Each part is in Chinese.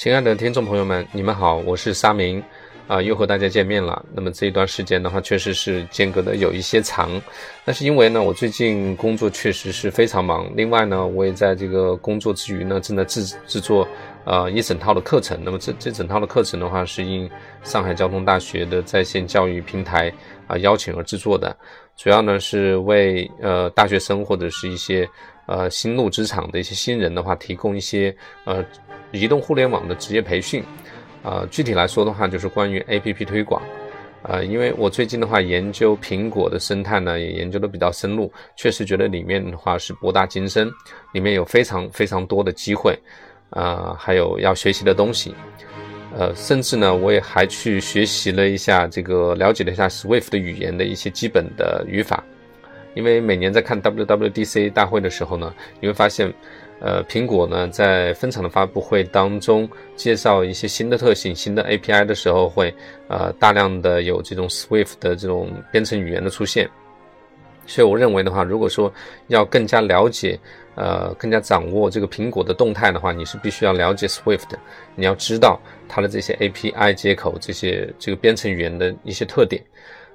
亲爱的听众朋友们，你们好，我是沙明，啊，又和大家见面了。那么这一段时间的话，确实是间隔的有一些长，那是因为呢，我最近工作确实是非常忙。另外呢，我也在这个工作之余呢，正在制制作呃一整套的课程。那么这这整套的课程的话，是应上海交通大学的在线教育平台啊邀请而制作的，主要呢是为呃大学生或者是一些呃新入职场的一些新人的话，提供一些呃。移动互联网的职业培训，呃，具体来说的话，就是关于 APP 推广，呃，因为我最近的话研究苹果的生态呢，也研究的比较深入，确实觉得里面的话是博大精深，里面有非常非常多的机会，啊，还有要学习的东西，呃，甚至呢，我也还去学习了一下这个，了解了一下 Swift 的语言的一些基本的语法，因为每年在看 WWDC 大会的时候呢，你会发现。呃，苹果呢，在分场的发布会当中介绍一些新的特性、新的 API 的时候，会呃大量的有这种 Swift 的这种编程语言的出现。所以我认为的话，如果说要更加了解，呃，更加掌握这个苹果的动态的话，你是必须要了解 Swift，的你要知道它的这些 API 接口、这些这个编程语言的一些特点。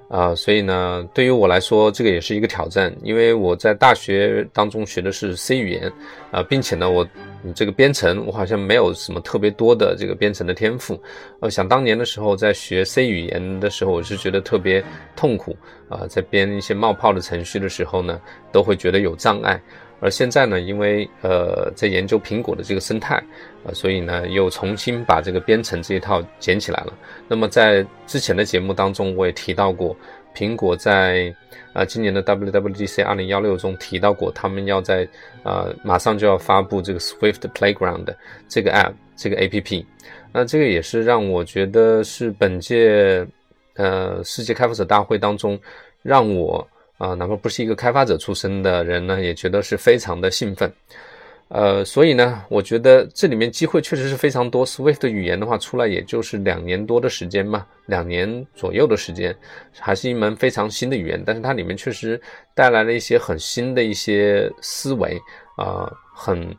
啊，所以呢，对于我来说，这个也是一个挑战，因为我在大学当中学的是 C 语言，啊，并且呢，我这个编程，我好像没有什么特别多的这个编程的天赋。呃，想当年的时候，在学 C 语言的时候，我是觉得特别痛苦，啊，在编一些冒泡的程序的时候呢，都会觉得有障碍。而现在呢，因为呃在研究苹果的这个生态，呃，所以呢又重新把这个编程这一套捡起来了。那么在之前的节目当中，我也提到过，苹果在啊今年的 WWDC 二零幺六中提到过，他们要在啊马上就要发布这个 Swift Playground 这个 App 这个 APP。那这个也是让我觉得是本届呃世界开发者大会当中让我。啊，哪怕不是一个开发者出身的人呢，也觉得是非常的兴奋。呃，所以呢，我觉得这里面机会确实是非常多。Swift 语言的话，出来也就是两年多的时间嘛，两年左右的时间，还是一门非常新的语言。但是它里面确实带来了一些很新的一些思维啊，很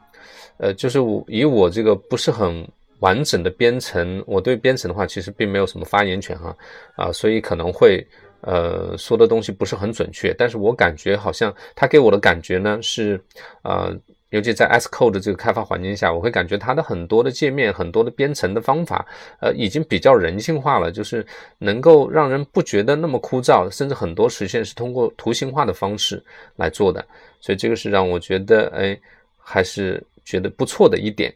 呃，就是以我这个不是很完整的编程，我对编程的话其实并没有什么发言权哈啊，所以可能会。呃，说的东西不是很准确，但是我感觉好像他给我的感觉呢是，呃，尤其在 S Code 这个开发环境下，我会感觉它的很多的界面、很多的编程的方法，呃，已经比较人性化了，就是能够让人不觉得那么枯燥，甚至很多实现是通过图形化的方式来做的，所以这个是让我觉得，哎，还是觉得不错的一点。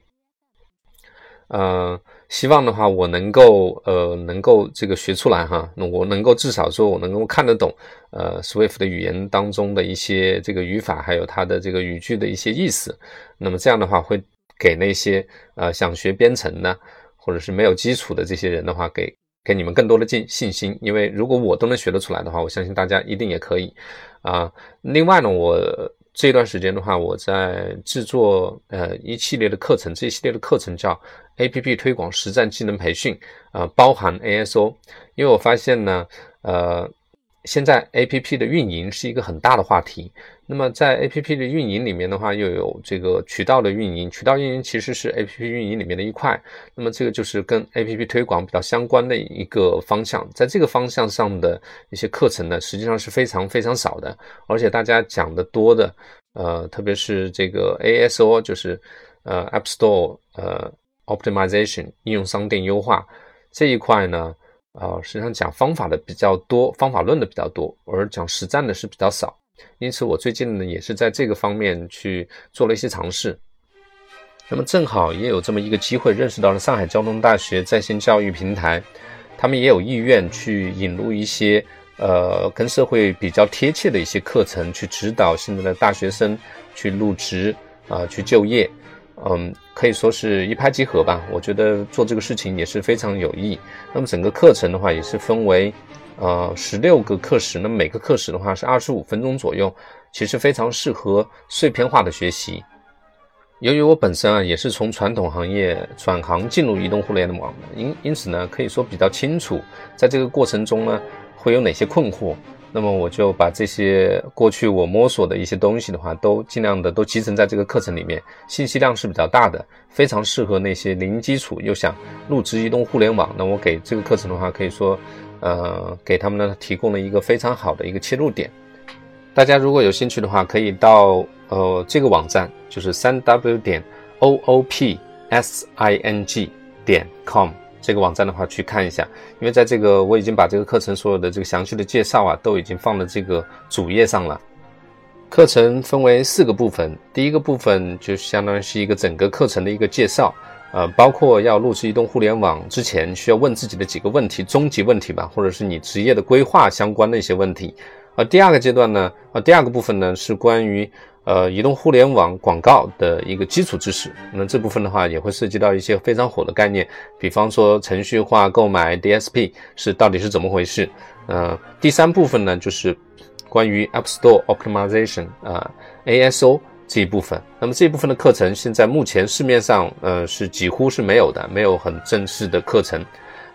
呃，希望的话，我能够呃，能够这个学出来哈。那我能够至少说，我能够看得懂呃，Swift 的语言当中的一些这个语法，还有它的这个语句的一些意思。那么这样的话，会给那些呃想学编程的，或者是没有基础的这些人的话，给给你们更多的信信心。因为如果我都能学得出来的话，我相信大家一定也可以啊。另外呢，我。这段时间的话，我在制作呃一系列的课程，这一系列的课程叫 A P P 推广实战技能培训，啊，包含 A S O，因为我发现呢，呃。现在 A P P 的运营是一个很大的话题。那么在 A P P 的运营里面的话，又有这个渠道的运营。渠道运营其实是 A P P 运营里面的一块。那么这个就是跟 A P P 推广比较相关的一个方向。在这个方向上的一些课程呢，实际上是非常非常少的。而且大家讲的多的，呃，特别是这个 A S O，就是呃 App Store 呃 Optimization 应用商店优化这一块呢。啊，实际上讲方法的比较多，方法论的比较多，而讲实战的是比较少。因此，我最近呢也是在这个方面去做了一些尝试。那么正好也有这么一个机会，认识到了上海交通大学在线教育平台，他们也有意愿去引入一些呃跟社会比较贴切的一些课程，去指导现在的大学生去入职啊，去就业。嗯，可以说是一拍即合吧。我觉得做这个事情也是非常有益。那么整个课程的话，也是分为呃十六个课时，那么每个课时的话是二十五分钟左右，其实非常适合碎片化的学习。由于我本身啊也是从传统行业转行进入移动互联网的，因因此呢，可以说比较清楚，在这个过程中呢会有哪些困惑那么我就把这些过去我摸索的一些东西的话，都尽量的都集成在这个课程里面，信息量是比较大的，非常适合那些零基础又想入职移动互联网。那我给这个课程的话，可以说，呃，给他们呢提供了一个非常好的一个切入点。大家如果有兴趣的话，可以到呃这个网站，就是三 w 点 o o p s i n g 点 com。这个网站的话去看一下，因为在这个我已经把这个课程所有的这个详细的介绍啊，都已经放在这个主页上了。课程分为四个部分，第一个部分就相当于是一个整个课程的一个介绍，呃，包括要入职移动互联网之前需要问自己的几个问题，终极问题吧，或者是你职业的规划相关的一些问题。而第二个阶段呢，呃，第二个部分呢是关于。呃，移动互联网广告的一个基础知识，那这部分的话也会涉及到一些非常火的概念，比方说程序化购买 DSP 是到底是怎么回事？呃，第三部分呢就是关于 App Store Optimization 啊 ASO 这一部分。那么这一部分的课程现在目前市面上呃是几乎是没有的，没有很正式的课程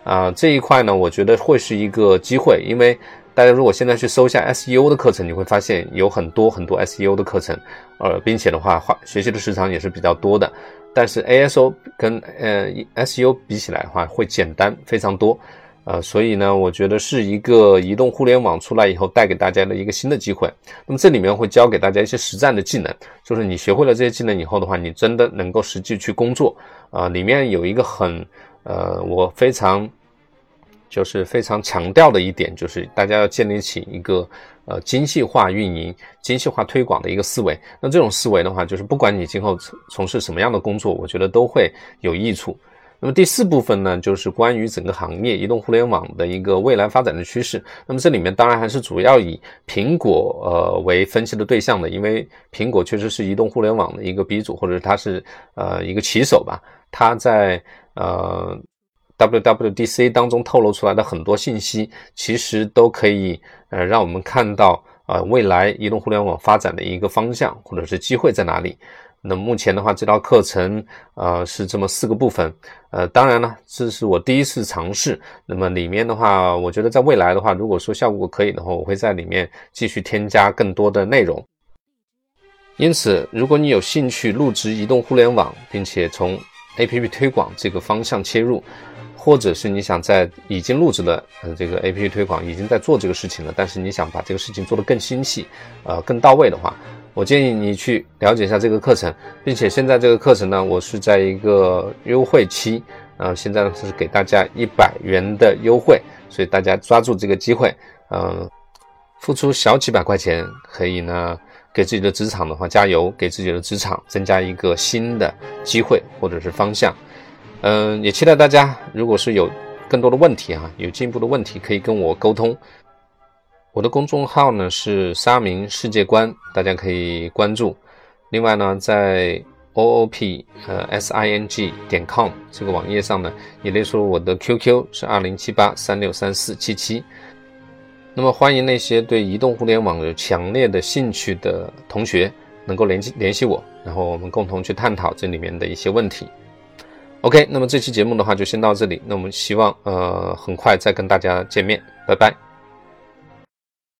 啊这一块呢，我觉得会是一个机会，因为。大家如果现在去搜一下 SEO 的课程，你会发现有很多很多 SEO 的课程，呃，并且的话，花学习的时长也是比较多的。但是 ASO 跟呃 SEO 比起来的话，会简单非常多，呃，所以呢，我觉得是一个移动互联网出来以后带给大家的一个新的机会。那么这里面会教给大家一些实战的技能，就是你学会了这些技能以后的话，你真的能够实际去工作。啊，里面有一个很呃，我非常。就是非常强调的一点，就是大家要建立起一个呃精细化运营、精细化推广的一个思维。那这种思维的话，就是不管你今后从事什么样的工作，我觉得都会有益处。那么第四部分呢，就是关于整个行业移动互联网的一个未来发展的趋势。那么这里面当然还是主要以苹果呃为分析的对象的，因为苹果确实是移动互联网的一个鼻祖，或者它是呃一个旗手吧。它在呃。WWDC 当中透露出来的很多信息，其实都可以呃让我们看到呃未来移动互联网发展的一个方向或者是机会在哪里。那目前的话，这套课程呃是这么四个部分，呃当然了，这是我第一次尝试。那么里面的话，我觉得在未来的话，如果说效果可以的话，我会在里面继续添加更多的内容。因此，如果你有兴趣入职移动互联网，并且从 APP 推广这个方向切入。或者是你想在已经录制的呃这个 A P P 推广已经在做这个事情了，但是你想把这个事情做得更精细，呃更到位的话，我建议你去了解一下这个课程，并且现在这个课程呢，我是在一个优惠期，呃现在呢是给大家一百元的优惠，所以大家抓住这个机会，嗯，付出小几百块钱可以呢给自己的职场的话加油，给自己的职场增加一个新的机会或者是方向。嗯，也期待大家，如果是有更多的问题哈，有进一步的问题，可以跟我沟通。我的公众号呢是沙明世界观，大家可以关注。另外呢，在 o o p 呃 s i n g 点 com 这个网页上呢，也列出了我的 QQ 是二零七八三六三四七七。那么欢迎那些对移动互联网有强烈的兴趣的同学，能够联系联系我，然后我们共同去探讨这里面的一些问题。OK，那么这期节目的话就先到这里。那我们希望呃很快再跟大家见面，拜拜。